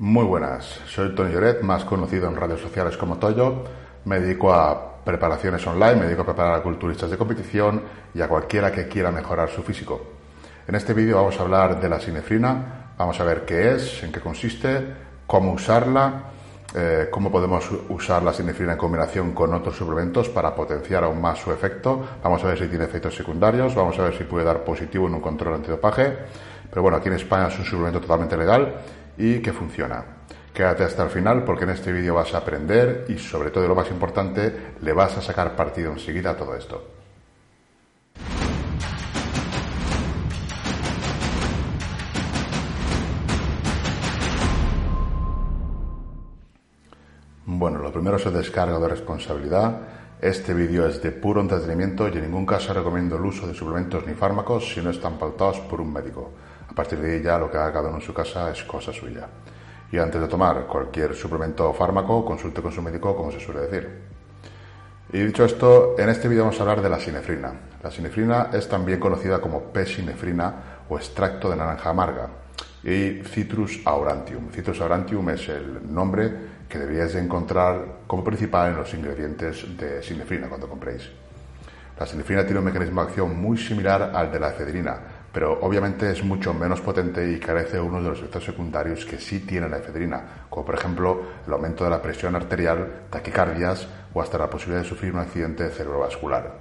Muy buenas, soy Tony Lloret, más conocido en redes sociales como Toyo. Me dedico a preparaciones online, me dedico a preparar a culturistas de competición y a cualquiera que quiera mejorar su físico. En este vídeo vamos a hablar de la sinefrina, vamos a ver qué es, en qué consiste, cómo usarla, eh, cómo podemos usar la sinefrina en combinación con otros suplementos para potenciar aún más su efecto. Vamos a ver si tiene efectos secundarios, vamos a ver si puede dar positivo en un control antidopaje. Pero bueno, aquí en España es un suplemento totalmente legal y que funciona. Quédate hasta el final porque en este vídeo vas a aprender y sobre todo lo más importante, le vas a sacar partido enseguida a todo esto. Bueno, lo primero es el descargo de responsabilidad. Este vídeo es de puro entretenimiento y en ningún caso recomiendo el uso de suplementos ni fármacos si no están pautados por un médico. A partir de ahí ya lo que haga cada uno en su casa es cosa suya. Y antes de tomar cualquier suplemento o fármaco, consulte con su médico, como se suele decir. Y dicho esto, en este vídeo vamos a hablar de la sinefrina. La sinefrina es también conocida como P-sinefrina o extracto de naranja amarga y Citrus aurantium. Citrus aurantium es el nombre que deberíais encontrar como principal en los ingredientes de sinefrina cuando compréis. La sinefrina tiene un mecanismo de acción muy similar al de la efedrina, pero obviamente es mucho menos potente y carece de uno de los efectos secundarios que sí tiene la efedrina, como por ejemplo el aumento de la presión arterial, taquicardias o hasta la posibilidad de sufrir un accidente cerebrovascular.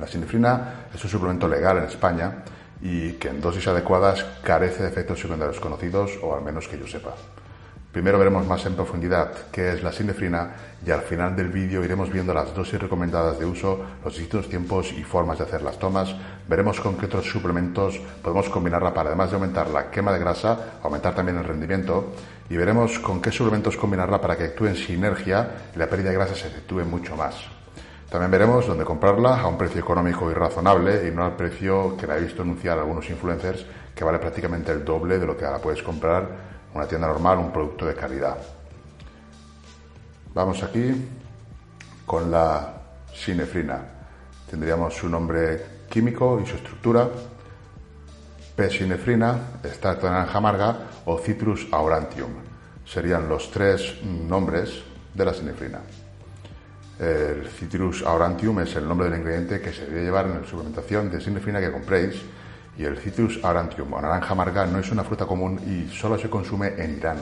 La sinefrina es un suplemento legal en España y que en dosis adecuadas carece de efectos secundarios conocidos o al menos que yo sepa. Primero veremos más en profundidad qué es la sinefrina y al final del vídeo iremos viendo las dosis recomendadas de uso, los distintos tiempos y formas de hacer las tomas. Veremos con qué otros suplementos podemos combinarla para además de aumentar la quema de grasa, aumentar también el rendimiento y veremos con qué suplementos combinarla para que actúe en sinergia y la pérdida de grasa se efectúe mucho más. También veremos dónde comprarla a un precio económico y razonable y no al precio que la he visto anunciar algunos influencers que vale prácticamente el doble de lo que ahora puedes comprar una tienda normal, un producto de calidad. Vamos aquí con la sinefrina. Tendríamos su nombre químico y su estructura. P-sinefrina, extracto de naranja amarga o Citrus aurantium. Serían los tres nombres de la sinefrina. El Citrus aurantium es el nombre del ingrediente que se debe llevar en la suplementación de sinefrina que compréis y el Citrus aurantium o naranja amarga no es una fruta común y solo se consume en Irán,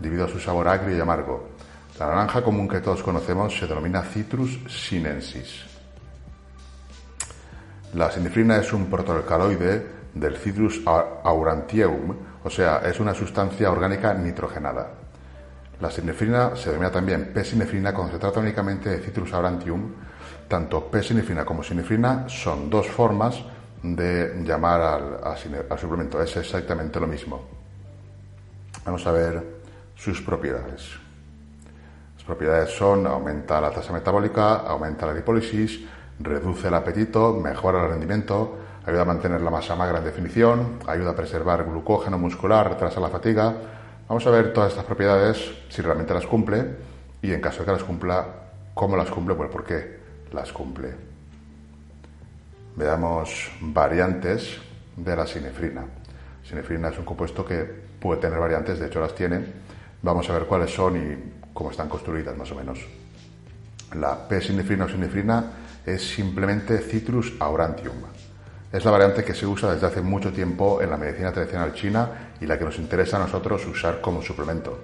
debido a su sabor agrio y amargo. La naranja común que todos conocemos se denomina Citrus sinensis. La sinefrina es un protoalcaloide del Citrus aurantium, o sea, es una sustancia orgánica nitrogenada. La sinefrina se denomina también P-sinefrina cuando se trata únicamente de Citrus aurantium. Tanto P-sinefrina como sinefrina son dos formas de llamar al, suplemento. Es exactamente lo mismo. Vamos a ver sus propiedades. Las propiedades son aumenta la tasa metabólica, aumenta la lipólisis, reduce el apetito, mejora el rendimiento, ayuda a mantener la masa magra en definición, ayuda a preservar glucógeno muscular, retrasa la fatiga. Vamos a ver todas estas propiedades, si realmente las cumple y en caso de que las cumpla, cómo las cumple, pues por qué las cumple veamos variantes de la sinefrina. Sinefrina es un compuesto que puede tener variantes, de hecho las tiene. Vamos a ver cuáles son y cómo están construidas más o menos. La P-sinefrina o sinefrina es simplemente Citrus aurantium. Es la variante que se usa desde hace mucho tiempo en la medicina tradicional china y la que nos interesa a nosotros usar como suplemento.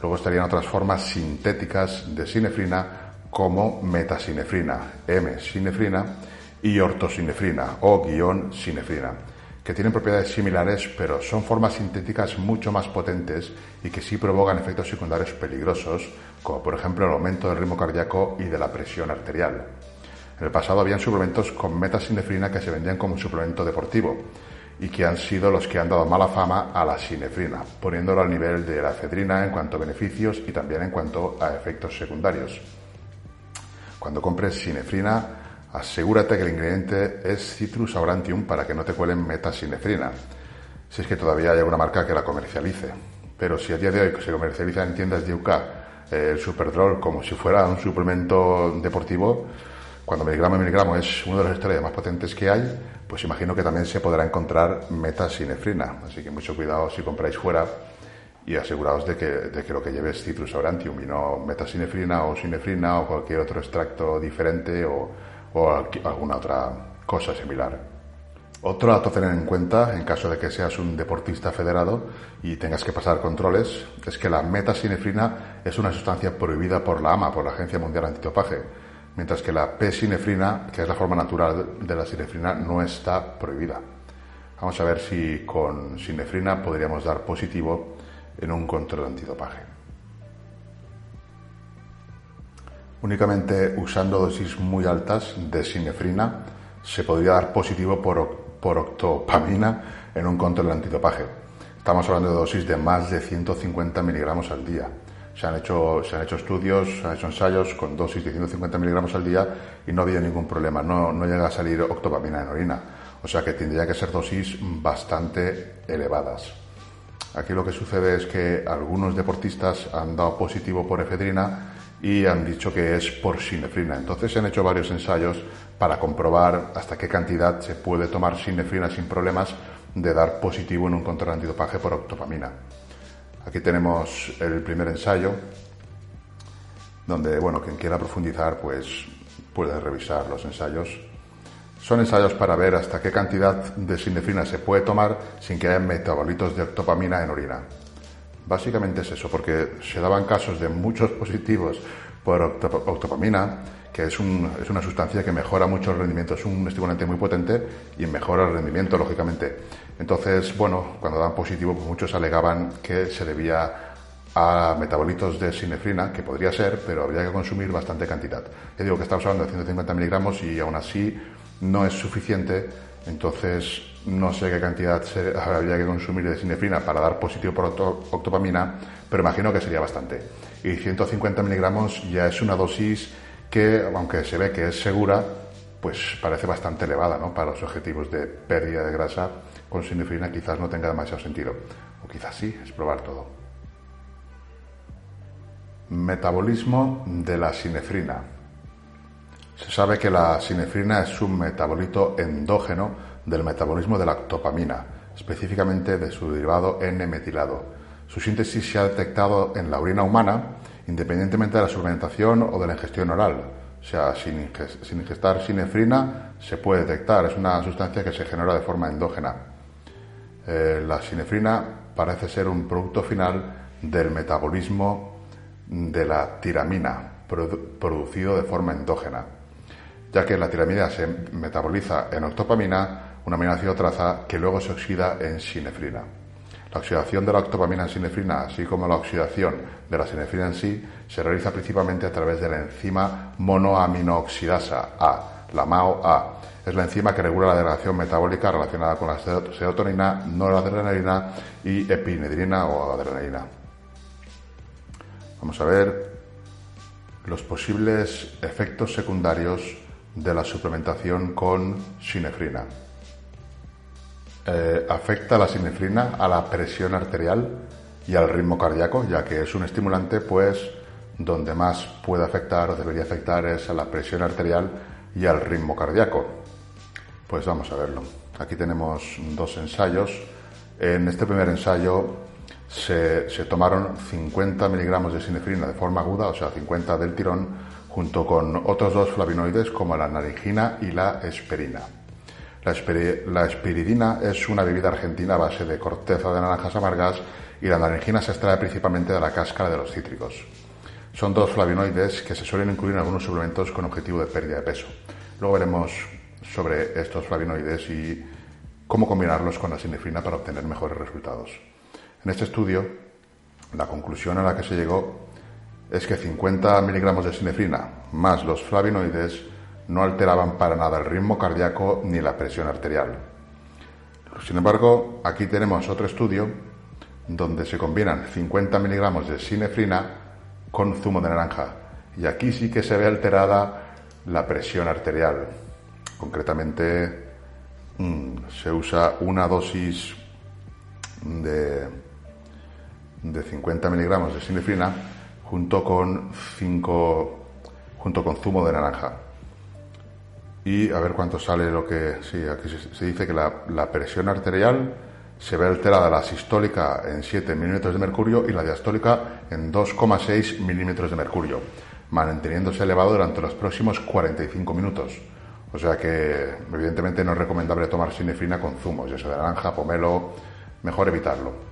Luego estarían otras formas sintéticas de sinefrina como metasinefrina, M-sinefrina y ortosinefrina o guion sinefrina, que tienen propiedades similares pero son formas sintéticas mucho más potentes y que sí provocan efectos secundarios peligrosos, como por ejemplo el aumento del ritmo cardíaco y de la presión arterial. En el pasado habían suplementos con metasinefrina que se vendían como un suplemento deportivo y que han sido los que han dado mala fama a la sinefrina, poniéndolo al nivel de la efedrina en cuanto a beneficios y también en cuanto a efectos secundarios. Cuando compres sinefrina, asegúrate que el ingrediente es Citrus aurantium para que no te cuelen metasinefrina, si es que todavía hay alguna marca que la comercialice. Pero si a día de hoy se comercializa en tiendas de UK eh, el Superdrol como si fuera un suplemento deportivo, cuando miligramo y miligramo es uno de los esteroides más potentes que hay, pues imagino que también se podrá encontrar metasinefrina. Así que mucho cuidado si compráis fuera y aseguraos de que, de que lo que lleve es citrus aurantium y no metasinefrina o sinefrina o cualquier otro extracto diferente o, o alguna otra cosa similar. Otro dato a tener en cuenta, en caso de que seas un deportista federado y tengas que pasar controles, es que la metasinefrina es una sustancia prohibida por la AMA, por la Agencia Mundial Antitopaje, mientras que la P-sinefrina, que es la forma natural de la sinefrina, no está prohibida. Vamos a ver si con sinefrina podríamos dar positivo en un control antidopaje. Únicamente usando dosis muy altas de sinefrina se podría dar positivo por por octopamina en un control de antidopaje. Estamos hablando de dosis de más de 150 miligramos al día. Se han, hecho, se han hecho estudios, se han hecho ensayos con dosis de 150 miligramos al día y no había ningún problema, no, no llega a salir octopamina en orina. O sea que tendría que ser dosis bastante elevadas. Aquí lo que sucede es que algunos deportistas han dado positivo por efedrina y han dicho que es por sinefrina. Entonces se han hecho varios ensayos para comprobar hasta qué cantidad se puede tomar sinefrina sin problemas de dar positivo en un control antidopaje por octopamina. Aquí tenemos el primer ensayo, donde, bueno, quien quiera profundizar, pues puede revisar los ensayos. Son ensayos para ver hasta qué cantidad de sinefrina se puede tomar sin que haya metabolitos de octopamina en orina. Básicamente es eso, porque se daban casos de muchos positivos por octopamina, que es, una sustancia que mejora mucho el rendimiento, es un estimulante muy potente y mejora el rendimiento, lógicamente. Entonces, bueno, cuando dan positivo, pues muchos alegaban que se debía a metabolitos de sinefrina, que podría ser, pero habría que consumir bastante cantidad. Yo digo que estamos hablando de 150 miligramos y aún así no es suficiente, entonces no sé qué cantidad habría que consumir de sinefrina para dar positivo por octopamina, pero imagino que sería bastante. Y 150 miligramos ya es una dosis que, aunque se ve que es segura, pues parece bastante elevada ¿no? para los objetivos de pérdida de grasa con sinefrina quizás no tenga demasiado sentido. O quizás sí, es probar todo. Metabolismo de la sinefrina. Se sabe que la sinefrina es un metabolito endógeno del metabolismo de la octopamina, específicamente de su derivado N-metilado. Su síntesis se ha detectado en la orina humana independientemente de la suplementación o de la ingestión oral. O sea, sin, ingestar sinefrina se puede detectar, es una sustancia que se genera de forma endógena. Eh, la sinefrina parece ser un producto final del metabolismo de la tiramina, producido de forma endógena, ya que la tiramina se metaboliza en octopamina una aminoácido traza que luego se oxida en sinefrina. La oxidación de la octopamina en sinefrina, así como la oxidación de la sinefrina en sí, se realiza principalmente a través de la enzima monoaminooxidasa A, la MAO-A. Es la enzima que regula la degradación metabólica relacionada con la serotonina, noradrenalina y epinedrina o adrenalina. Vamos a ver los posibles efectos secundarios de la suplementación con sinefrina. Eh, afecta la sinefrina a la presión arterial y al ritmo cardíaco, ya que es un estimulante, pues donde más puede afectar o debería afectar es a la presión arterial y al ritmo cardíaco. Pues vamos a verlo. Aquí tenemos dos ensayos. En este primer ensayo se, se tomaron 50 miligramos de sinefrina de forma aguda, o sea, 50 del tirón, junto con otros dos flavinoides como la naringina y la esperina. La, espiridina es una bebida argentina a base de corteza de naranjas amargas y la naranjina se extrae principalmente de la cáscara de los cítricos. Son dos flavonoides que se suelen incluir en algunos suplementos con objetivo de pérdida de peso. Luego veremos sobre estos flavonoides y cómo combinarlos con la sinefrina para obtener mejores resultados. En este estudio, la conclusión a la que se llegó es que 50 miligramos de sinefrina más los flavonoides no alteraban para nada el ritmo cardíaco ni la presión arterial. Sin embargo, aquí tenemos otro estudio donde se combinan 50 miligramos de sinefrina con zumo de naranja y aquí sí que se ve alterada la presión arterial. Concretamente, mm, se usa una dosis de, de 50 miligramos de sinefrina junto con, 5, junto con zumo de naranja y a ver cuánto sale lo que... Sí, aquí se, dice que la, presión arterial se ve alterada la sistólica en 7 milímetros de mercurio y la diastólica en 2,6 milímetros de mercurio, manteniéndose elevado durante los próximos 45 minutos. O sea que, evidentemente, no es recomendable tomar sinefrina con zumos, ya sea de naranja, pomelo, mejor evitarlo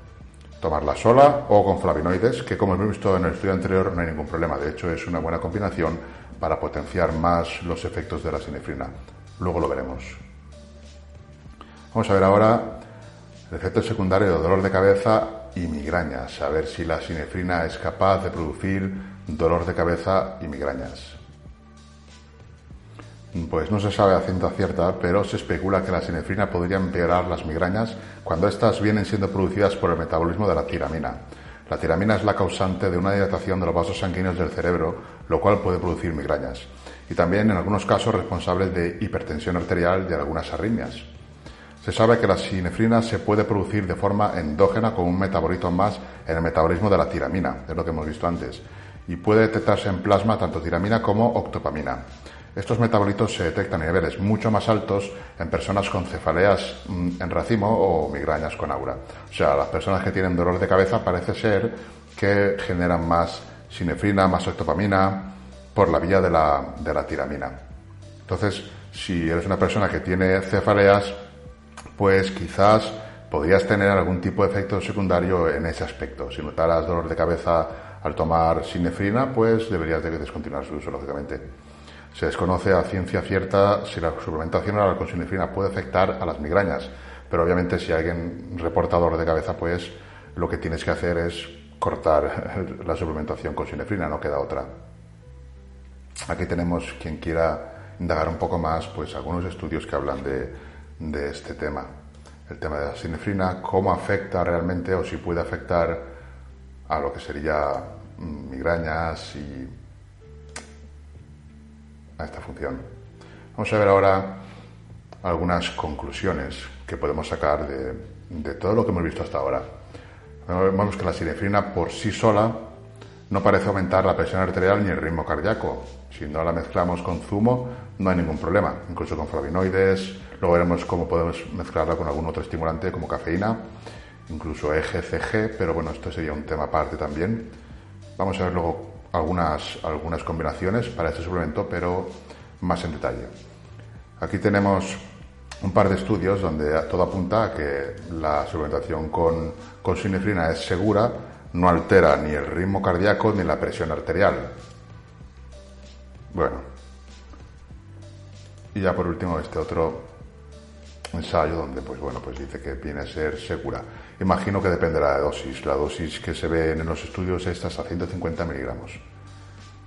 tomarla sola o con flavonoides, que como hemos visto en el estudio anterior no hay ningún problema. De hecho, es una buena combinación para potenciar más los efectos de la sinefrina. Luego lo veremos. Vamos a ver ahora el efecto secundario de dolor de cabeza y migrañas, a ver si la sinefrina es capaz de producir dolor de cabeza y migrañas. Pues no se sabe a ciencia cierta, pero se especula que la sinefrina podría empeorar las migrañas cuando éstas vienen siendo producidas por el metabolismo de la tiramina. La tiramina es la causante de una dilatación de los vasos sanguíneos del cerebro, lo cual puede producir migrañas, y también en algunos casos responsables de hipertensión arterial y algunas arritmias. Se sabe que la sinefrina se puede producir de forma endógena con un metabolito más en el metabolismo de la tiramina, es lo que hemos visto antes, y puede detectarse en plasma tanto tiramina como octopamina. Estos metabolitos se detectan a niveles mucho más altos en personas con cefaleas mm, en racimo o migrañas con aura. O sea, las personas que tienen dolor de cabeza parece ser que generan más sinefrina, más octopamina por la vía de la, de la tiramina. Entonces, si eres una persona que tiene cefaleas, pues quizás podrías tener algún tipo de efecto secundario en ese aspecto. Si notaras dolor de cabeza al tomar sinefrina, pues deberías de descontinuar su uso, lógicamente. Se desconoce a ciencia cierta si la suplementación oral con sinefrina puede afectar a las migrañas, pero obviamente si alguien reporta dolor de cabeza, pues lo que tienes que hacer es cortar la suplementación con sinefrina, no queda otra. Aquí tenemos quien quiera indagar un poco más, pues algunos estudios que hablan de, de este tema. El tema de la sinefrina, cómo afecta realmente o si puede afectar a lo que sería mm, migrañas y a esta función. Vamos a ver ahora algunas conclusiones que podemos sacar de, todo lo que hemos visto hasta ahora. Vemos que la sinefrina por sí sola no parece aumentar la presión arterial ni el ritmo cardíaco. Si no la mezclamos con zumo, no hay ningún problema, incluso con flavonoides. Luego veremos cómo podemos mezclarla con algún otro estimulante como cafeína, incluso EGCG, pero bueno, esto sería un tema aparte también. Vamos a ver luego algunas, algunas combinaciones para este suplemento, pero más en detalle. Aquí tenemos un par de estudios donde todo apunta a que la suplementación con, con sinefrina es segura, no altera ni el ritmo cardíaco ni la presión arterial. Bueno. Y ya por último este otro ensayo donde pues bueno pues dice que viene a ser segura. Imagino que dependerá de la dosis. La dosis que se ve en los estudios es hasta 150 miligramos,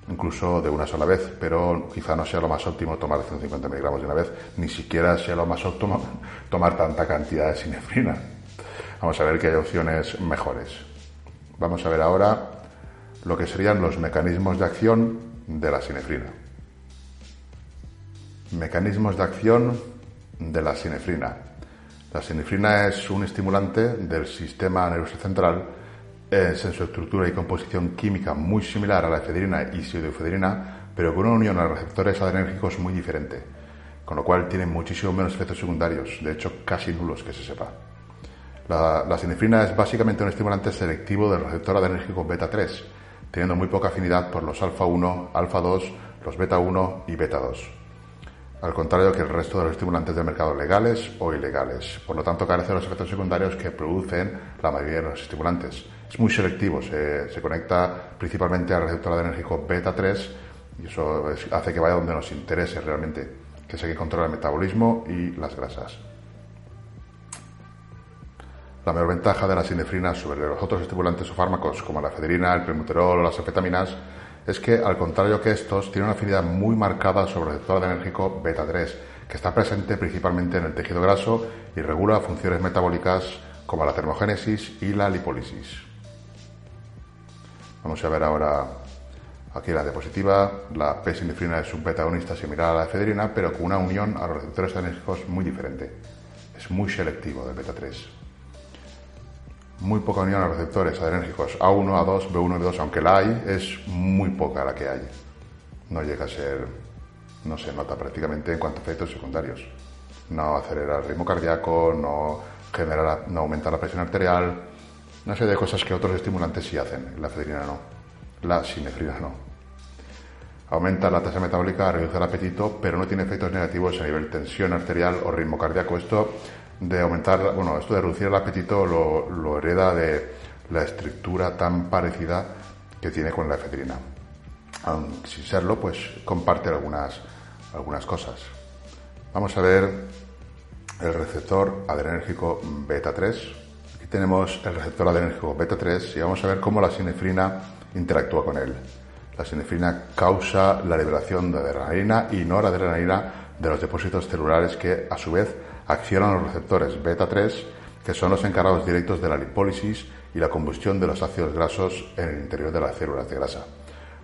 incluso de una sola vez, pero quizá no sea lo más óptimo tomar 150 miligramos de una vez, ni siquiera sea lo más óptimo tomar tanta cantidad de sinefrina. Vamos a ver que hay opciones mejores. Vamos a ver ahora lo que serían los mecanismos de acción de la sinefrina. Mecanismos de acción de la sinefrina. La sinefrina es un estimulante del sistema nervioso central, es en su estructura y composición química muy similar a la efedrina y pseudoefedrina, pero con una unión a receptores adrenérgicos muy diferente, con lo cual tiene muchísimo menos efectos secundarios, de hecho casi nulos que se sepa. La, la sinefrina es básicamente un estimulante selectivo del receptor adrenérgico beta 3, teniendo muy poca afinidad por los alfa 1, alfa 2, los beta 1 y beta 2 al contrario que el resto de los estimulantes del mercado legales o ilegales. Por lo tanto, carece de los efectos secundarios que producen la mayoría de los estimulantes. Es muy selectivo, se, conecta principalmente al receptor adrenérgico beta 3 y eso hace que vaya donde nos interese realmente, que es el que controla el metabolismo y las grasas. La mayor ventaja de la sinefrina sobre los otros estimulantes o fármacos como la efedrina, el premuterol o las anfetaminas es que, al contrario que estos, tiene una afinidad muy marcada sobre el receptor adrenérgico beta 3, que está presente principalmente en el tejido graso y regula funciones metabólicas como la termogénesis y la lipólisis. Vamos a ver ahora aquí la diapositiva. La P-sinefrina es un beta agonista similar a la efedrina, pero con una unión a los receptores adrenérgicos muy diferente. Es muy selectivo del beta 3 muy poca unión a receptores adrenérgicos A1, A2, B1 B2, aunque la hay, es muy poca la que hay. No llega a ser, no se nota prácticamente en cuanto a efectos secundarios. No acelera el ritmo cardíaco, no genera, no aumenta la presión arterial, una serie de cosas que otros estimulantes sí hacen, la efedrina no, la sinefrina no. Aumenta la tasa metabólica, reduce el apetito, pero no tiene efectos negativos a nivel tensión arterial o ritmo cardíaco. Esto de aumentar, bueno, esto de reducir el apetito lo, lo hereda de la estructura tan parecida que tiene con la efedrina. Aunque sin serlo, pues comparte algunas, algunas cosas. Vamos a ver el receptor adrenérgico beta 3. Aquí tenemos el receptor adrenérgico beta 3 y vamos a ver cómo la sinefrina interactúa con él. La sinefrina causa la liberación de adrenalina y noradrenalina de los depósitos celulares que, a su vez, accionan los receptores beta 3, que son los encargados directos de la lipólisis y la combustión de los ácidos grasos en el interior de las células de grasa.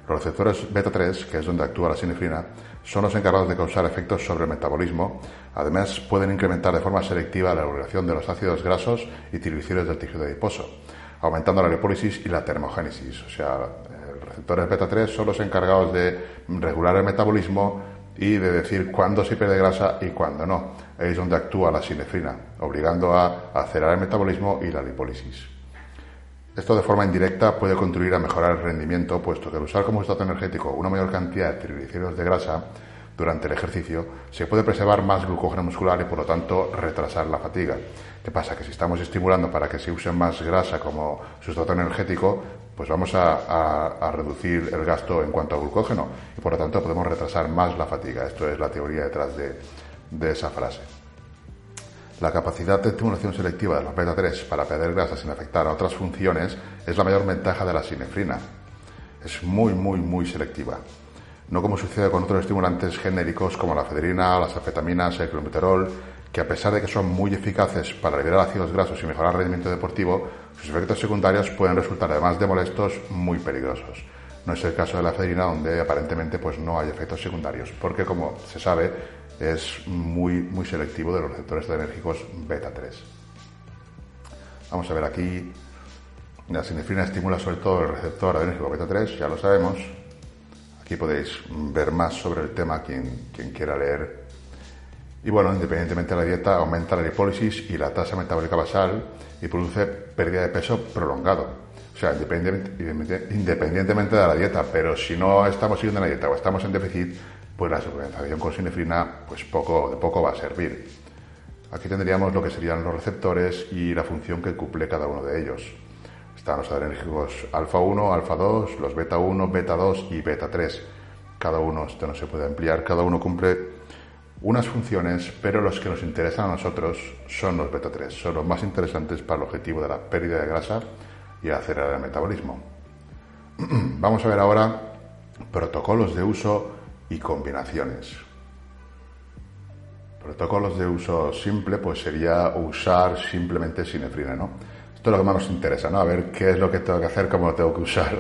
Los receptores beta 3, que es donde actúa la sinefrina, son los encargados de causar efectos sobre el metabolismo. Además, pueden incrementar de forma selectiva la regulación de los ácidos grasos y triglicéridos del tejido adiposo, aumentando la lipólisis y la termogénesis. O sea, los receptores beta 3 son los encargados de regular el metabolismo y de decir cuándo se pierde grasa y cuándo no. Es donde actúa la sinefrina, obligando a acelerar el metabolismo y la lipólisis. Esto de forma indirecta puede contribuir a mejorar el rendimiento, puesto que al usar como sustrato energético una mayor cantidad de triglicéridos de grasa durante el ejercicio, se puede preservar más glucógeno muscular y por lo tanto retrasar la fatiga. ¿Qué pasa? Que si estamos estimulando para que se use más grasa como sustrato energético, pues vamos a, reducir el gasto en cuanto a glucógeno y por lo tanto podemos retrasar más la fatiga. Esto es la teoría detrás de esa frase. La capacidad de estimulación selectiva de la beta 3 para perder grasa sin afectar a otras funciones es la mayor ventaja de la sinefrina. Es muy, muy, muy selectiva. No como sucede con otros estimulantes genéricos como la federina, las afetaminas, el clombuterol, que a pesar de que son muy eficaces para liberar ácidos grasos y mejorar el rendimiento deportivo, sus efectos secundarios pueden resultar, además de molestos, muy peligrosos. No es el caso de la federina, donde aparentemente pues, no hay efectos secundarios, porque como se sabe, es muy, muy selectivo de los receptores enérgicos beta 3. Vamos a ver aquí, la sinefrina estimula sobre todo el receptor adrenérgico beta 3, ya lo sabemos. Aquí podéis ver más sobre el tema quien, quien quiera leer. Y bueno, independientemente de la dieta, aumenta la lipólisis y la tasa metabólica basal y produce pérdida de peso prolongado. O sea, independientemente de la dieta, pero si no estamos siguiendo la dieta o estamos en déficit, pues la suplementación con sinefrina pues poco, de poco va a servir. Aquí tendríamos lo que serían los receptores y la función que cumple cada uno de ellos. Están los adrenérgicos alfa 1, alfa 2, los beta 1, beta 2 y beta 3. Cada uno, esto no se puede ampliar, cada uno cumple unas funciones, pero los que nos interesan a nosotros son los beta 3, son los más interesantes para el objetivo de la pérdida de grasa y acelerar el metabolismo. Vamos a ver ahora protocolos de uso y combinaciones. Protocolos de uso simple, pues sería usar simplemente sinefrina, ¿no? Esto es lo que más nos interesa, ¿no? A ver qué es lo que tengo que hacer, cómo lo tengo que usar.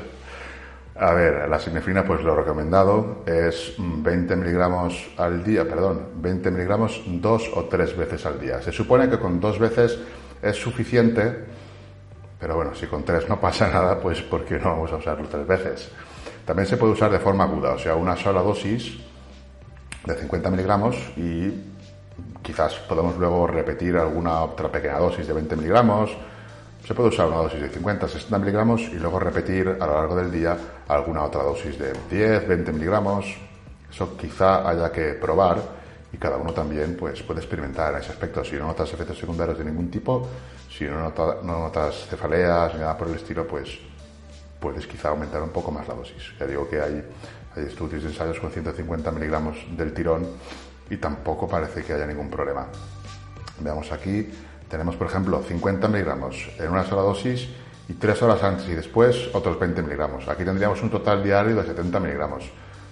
A ver, la sinefrina, pues lo recomendado es 20 miligramos al día, perdón, 20 miligramos dos o tres veces al día. Se supone que con dos veces es suficiente, pero bueno, si con tres no pasa nada, pues ¿por qué no vamos a usarlo tres veces? También se puede usar de forma aguda, o sea, una sola dosis de 50 miligramos y quizás podemos luego repetir alguna otra pequeña dosis de 20 miligramos. Se puede usar una dosis de 50, 60 miligramos y luego repetir a lo largo del día alguna otra dosis de 10, 20 miligramos. Eso quizá haya que probar y cada uno también pues, puede experimentar en ese aspecto. Si no notas efectos secundarios de ningún tipo, si no, no notas cefaleas ni nada por el estilo, pues puedes quizá aumentar un poco más la dosis. Ya digo que hay, estudios y ensayos con 150 miligramos del tirón y tampoco parece que haya ningún problema. Veamos aquí, tenemos por ejemplo 50 miligramos en una sola dosis y tres horas antes y después otros 20 miligramos. Aquí tendríamos un total diario de 70 miligramos.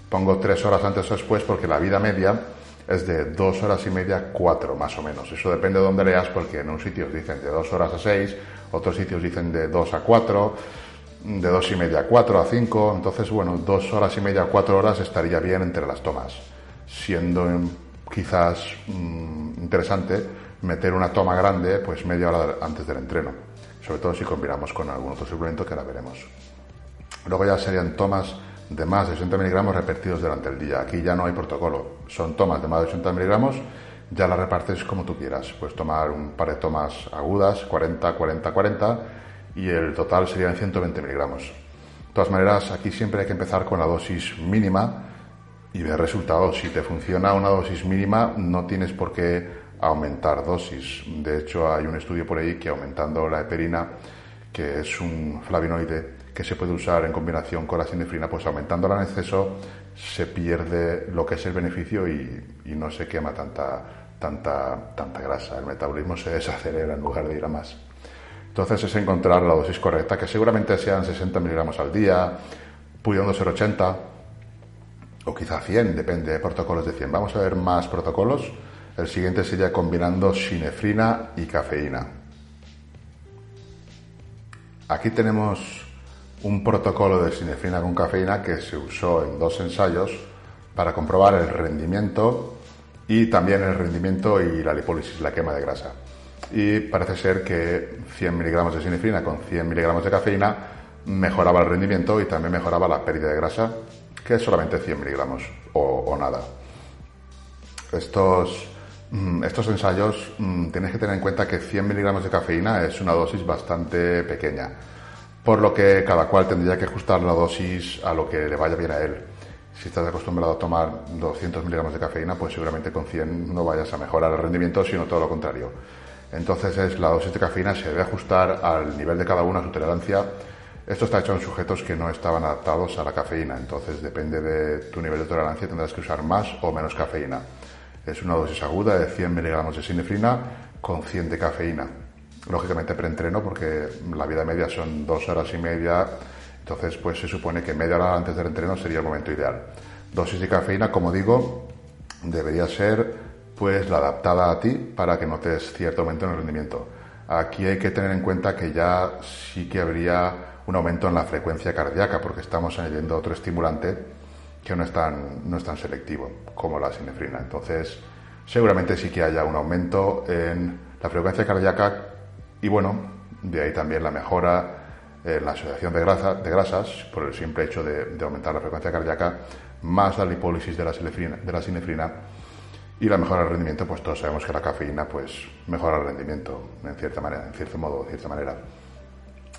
Pongo tres horas antes o después porque la vida media es de dos horas y media, cuatro más o menos. Eso depende de dónde leas porque en unos sitios dicen de dos horas a seis, otros sitios dicen de dos a cuatro de dos y media a cuatro a cinco, entonces bueno, dos horas y media a cuatro horas estaría bien entre las tomas, siendo quizás mm, interesante meter una toma grande pues media hora antes del entreno, sobre todo si combinamos con algún otro suplemento que ahora veremos. Luego ya serían tomas de más de 60 miligramos repetidos durante el día. Aquí ya no hay protocolo, son tomas de más de 80 miligramos ya la repartes como tú quieras. Puedes tomar un par de tomas agudas, 40, 40, 40, y el total serían 120 miligramos. De todas maneras, aquí siempre hay que empezar con la dosis mínima y ver resultados. Si te funciona una dosis mínima, no tienes por qué aumentar dosis. De hecho, hay un estudio por ahí que aumentando la heperina, que es un flavinoide que se puede usar en combinación con la sinefrina, pues aumentándola en exceso se pierde lo que es el beneficio y, no se quema tanta, tanta, tanta grasa. El metabolismo se desacelera en lugar de ir a más. Entonces es encontrar la dosis correcta, que seguramente sean 60 miligramos al día, pudiendo ser 80 o quizá 100, depende de protocolos de 100. Vamos a ver más protocolos. El siguiente sería combinando sinefrina y cafeína. Aquí tenemos un protocolo de sinefrina con cafeína que se usó en dos ensayos para comprobar el rendimiento y también el rendimiento y la lipólisis, la quema de grasa. Y parece ser que 100 miligramos de sinefrina con 100 miligramos de cafeína mejoraba el rendimiento y también mejoraba la pérdida de grasa, que es solamente 100 miligramos o, nada. Estos, mm, estos ensayos mm, tienes que tener en cuenta que 100 miligramos de cafeína es una dosis bastante pequeña por lo que cada cual tendría que ajustar la dosis a lo que le vaya bien a él. Si estás acostumbrado a tomar 200 miligramos de cafeína, pues seguramente con 100 no vayas a mejorar el rendimiento, sino todo lo contrario. Entonces es la dosis de cafeína se debe ajustar al nivel de cada uno, a su tolerancia. Esto está hecho en sujetos que no estaban adaptados a la cafeína, entonces depende de tu nivel de tolerancia tendrás que usar más o menos cafeína. Es una dosis aguda de 100 miligramos de sinefrina con 100 de cafeína lógicamente preentreno porque la vida media son dos horas y media, entonces pues se supone que media hora antes del entreno sería el momento ideal. Dosis de cafeína, como digo, debería ser pues la adaptada a ti para que notes cierto aumento en el rendimiento. Aquí hay que tener en cuenta que ya sí que habría un aumento en la frecuencia cardíaca porque estamos añadiendo otro estimulante que no es tan, no es tan selectivo como la sinefrina. Entonces, seguramente sí que haya un aumento en la frecuencia cardíaca y bueno, de ahí también la mejora en la asociación de, grasas por el simple hecho de, aumentar la frecuencia cardíaca, más la lipólisis de la, de la sinefrina y la mejora del rendimiento, pues todos sabemos que la cafeína pues mejora el rendimiento en cierta manera, en cierto modo, de cierta manera.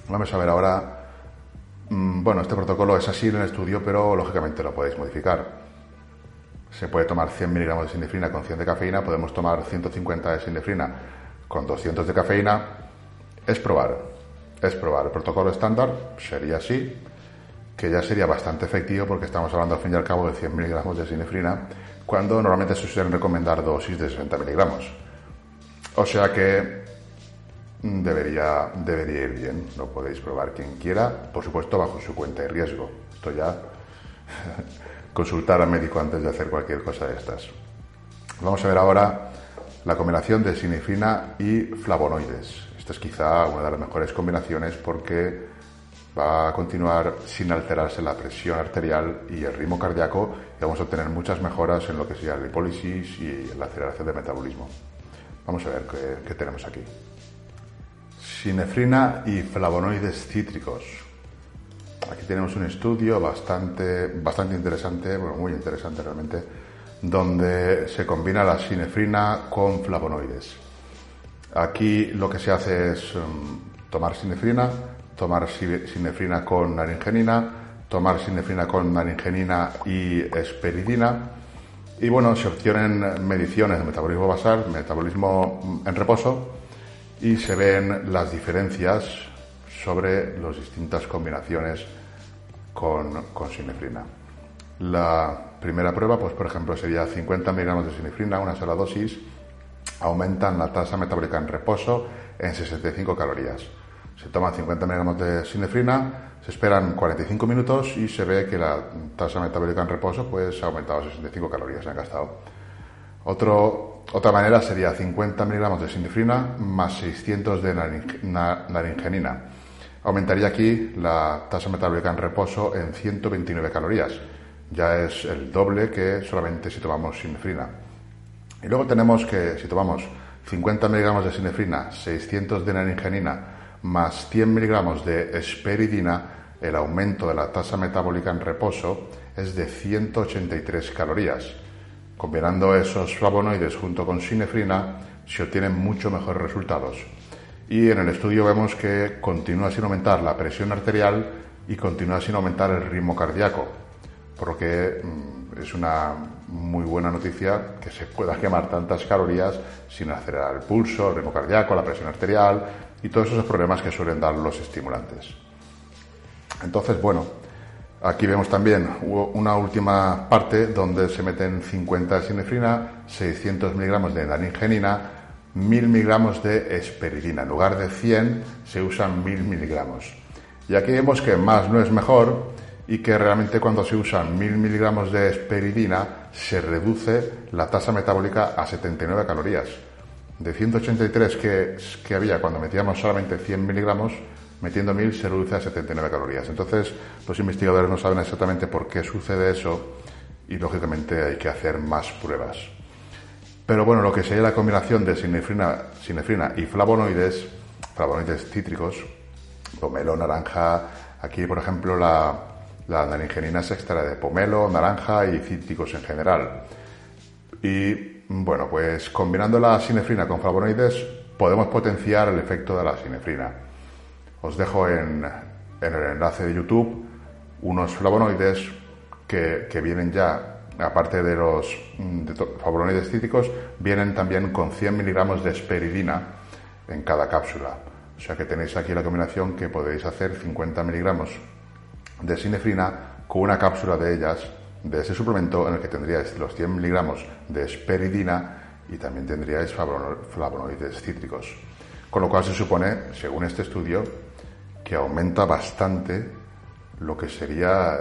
Vamos a ver ahora, mm, bueno, este protocolo es así en el estudio, pero lógicamente lo podéis modificar. Se puede tomar 100 miligramos de sinefrina con 100 de cafeína, podemos tomar 150 de sinefrina con 200 de cafeína es probar, es probar. El protocolo estándar sería así, que ya sería bastante efectivo porque estamos hablando al fin y al cabo de 100 miligramos de sinefrina, cuando normalmente se suelen recomendar dosis de 60 miligramos. O sea que debería, debería ir bien, lo podéis probar quien quiera, por supuesto bajo su cuenta de riesgo. Esto ya consultar al médico antes de hacer cualquier cosa de estas. Vamos a ver ahora la combinación de sinefrina y flavonoides. Esta es quizá una de las mejores combinaciones porque va a continuar sin alterarse la presión arterial y el ritmo cardíaco y vamos a obtener muchas mejoras en lo que sea la lipólisis y la aceleración del metabolismo. Vamos a ver qué, tenemos aquí. Sinefrina y flavonoides cítricos. Aquí tenemos un estudio bastante, bastante interesante, bueno, muy interesante realmente, donde se combina la sinefrina con flavonoides. Aquí lo que se hace es um, tomar sinefrina, tomar sinefrina con naringenina, tomar sinefrina con naringenina y esperidina. Y bueno, se obtienen mediciones de metabolismo basal, metabolismo en reposo, y se ven las diferencias sobre las distintas combinaciones con, con sinefrina. La primera prueba, pues por ejemplo, sería 50 miligramos de sinefrina, una sola dosis, aumentan la tasa metabólica en reposo en 65 calorías. Se toman 50 miligramos de sinefrina, se esperan 45 minutos y se ve que la tasa metabólica en reposo pues, ha aumentado a 65 calorías, se han gastado. Otro, otra manera sería 50 miligramos de sinefrina más 600 de naringenina. Aumentaría aquí la tasa metabólica en reposo en 129 calorías. Ya es el doble que solamente si tomamos sinefrina. Y luego tenemos que, si tomamos 50 miligramos de sinefrina, 600 de naringenina, más 100 miligramos de esperidina, el aumento de la tasa metabólica en reposo es de 183 calorías. Combinando esos flavonoides junto con sinefrina se obtienen mucho mejores resultados. Y en el estudio vemos que continúa sin aumentar la presión arterial y continúa sin aumentar el ritmo cardíaco, por lo que mm, es una muy buena noticia que se pueda quemar tantas calorías sin acelerar el pulso, el ritmo cardíaco, la presión arterial y todos esos problemas que suelen dar los estimulantes. Entonces, bueno, aquí vemos también una última parte donde se meten 50 de sinefrina, 600 miligramos de daningenina, 1000 miligramos de esperidina. En lugar de 100 se usan 1000 miligramos. Y aquí vemos que más no es mejor y que realmente cuando se usan 1000 miligramos de esperidina se reduce la tasa metabólica a 79 calorías. De 183 que, que había cuando metíamos solamente 100 miligramos, metiendo 1000 se reduce a 79 calorías. Entonces los investigadores no saben exactamente por qué sucede eso y lógicamente hay que hacer más pruebas. Pero bueno, lo que sería la combinación de sinefrina, y flavonoides, flavonoides cítricos, pomelo, naranja, aquí por ejemplo la, la naringenina se extrae de pomelo, naranja y cítricos en general. Y bueno, pues combinando la sinefrina con flavonoides podemos potenciar el efecto de la sinefrina. Os dejo en, el enlace de YouTube unos flavonoides que, vienen ya aparte de los mm, flavonoides cítricos, vienen también con 100 miligramos de esperidina en cada cápsula. O sea que tenéis aquí la combinación que podéis hacer 50 miligramos de sinefrina con una cápsula de ellas, de ese suplemento en el que tendríais los 100 miligramos de esperidina y también tendríais flavonoides cítricos. Con lo cual se supone, según este estudio, que aumenta bastante lo que sería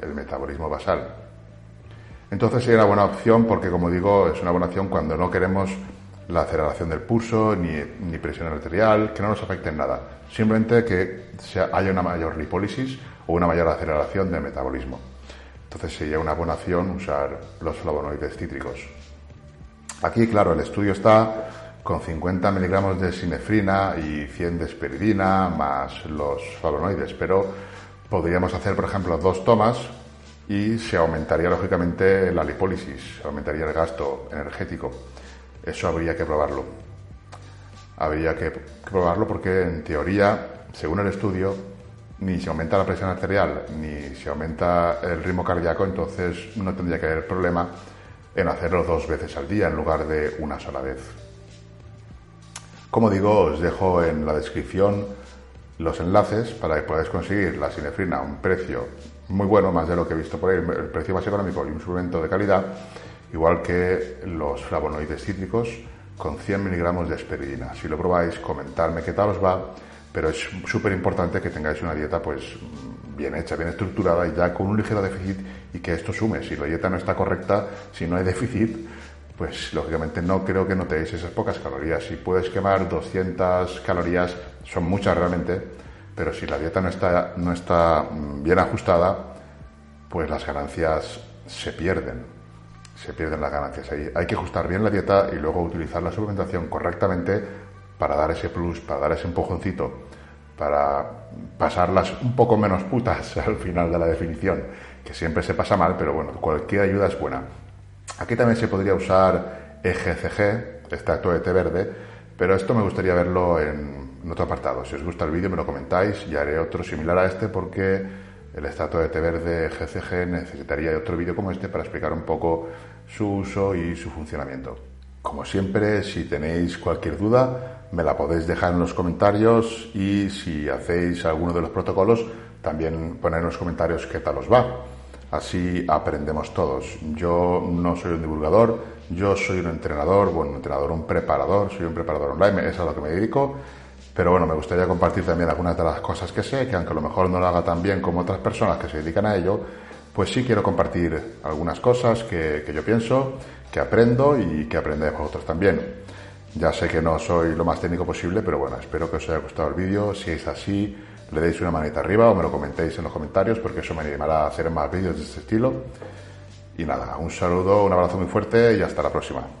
el metabolismo basal. Entonces sería una buena opción porque, como digo, es una buena opción cuando no queremos la aceleración del pulso ni, presión arterial, que no nos afecte en nada. Simplemente que haya una mayor lipólisis o una mayor aceleración del metabolismo. Entonces sería una buena opción usar los flavonoides cítricos. Aquí, claro, el estudio está con 50 miligramos de sinefrina y 100 de esperidina más los flavonoides, pero podríamos hacer, por ejemplo, dos tomas y se aumentaría lógicamente la lipólisis, aumentaría el gasto energético. Eso habría que probarlo. Habría que probarlo porque en teoría, según el estudio, ni se aumenta la presión arterial ni se aumenta el ritmo cardíaco, entonces no tendría que haber problema en hacerlo dos veces al día en lugar de una sola vez. Como digo, os dejo en la descripción los enlaces para que podáis conseguir la sinefrina a un precio muy bueno, más de lo que he visto por ahí, el precio más económico y un suplemento de calidad, igual que los flavonoides cítricos con 100 miligramos de esperidina. Si lo probáis, comentarme qué tal os va, pero es súper importante que tengáis una dieta pues bien hecha, bien estructurada y ya con un ligero déficit y que esto sume. Si la dieta no está correcta, si no hay déficit, pues lógicamente no creo que notéis esas pocas calorías. Si puedes quemar 200 calorías, son muchas realmente, pero si la dieta no está, no está bien ajustada, pues las ganancias se pierden. Se pierden las ganancias. Hay que ajustar bien la dieta y luego utilizar la suplementación correctamente para dar ese plus, para dar ese empujoncito, para pasarlas un poco menos putas al final de la definición, que siempre se pasa mal, pero bueno, cualquier ayuda es buena. Aquí también se podría usar EGCG, extracto de té verde, pero esto me gustaría verlo en otro apartado. Si os gusta el vídeo me lo comentáis y haré otro similar a este porque el extracto de té verde GCG necesitaría de otro vídeo como este para explicar un poco su uso y su funcionamiento. Como siempre, si tenéis cualquier duda, me la podéis dejar en los comentarios y si hacéis alguno de los protocolos, también poner en los comentarios qué tal os va. Así aprendemos todos. Yo no soy un divulgador, yo soy un entrenador, bueno, un entrenador, un preparador, soy un preparador online, es a lo que me dedico pero bueno, me gustaría compartir también algunas de las cosas que sé, que aunque a lo mejor no lo haga tan bien como otras personas que se dedican a ello, pues sí quiero compartir algunas cosas que, yo pienso, que aprendo y que aprendéis vosotros también. Ya sé que no soy lo más técnico posible, pero bueno, espero que os haya gustado el vídeo. Si es así, le deis una manita arriba o me lo comentéis en los comentarios porque eso me animará a hacer más vídeos de este estilo. Y nada, un saludo, un abrazo muy fuerte y hasta la próxima.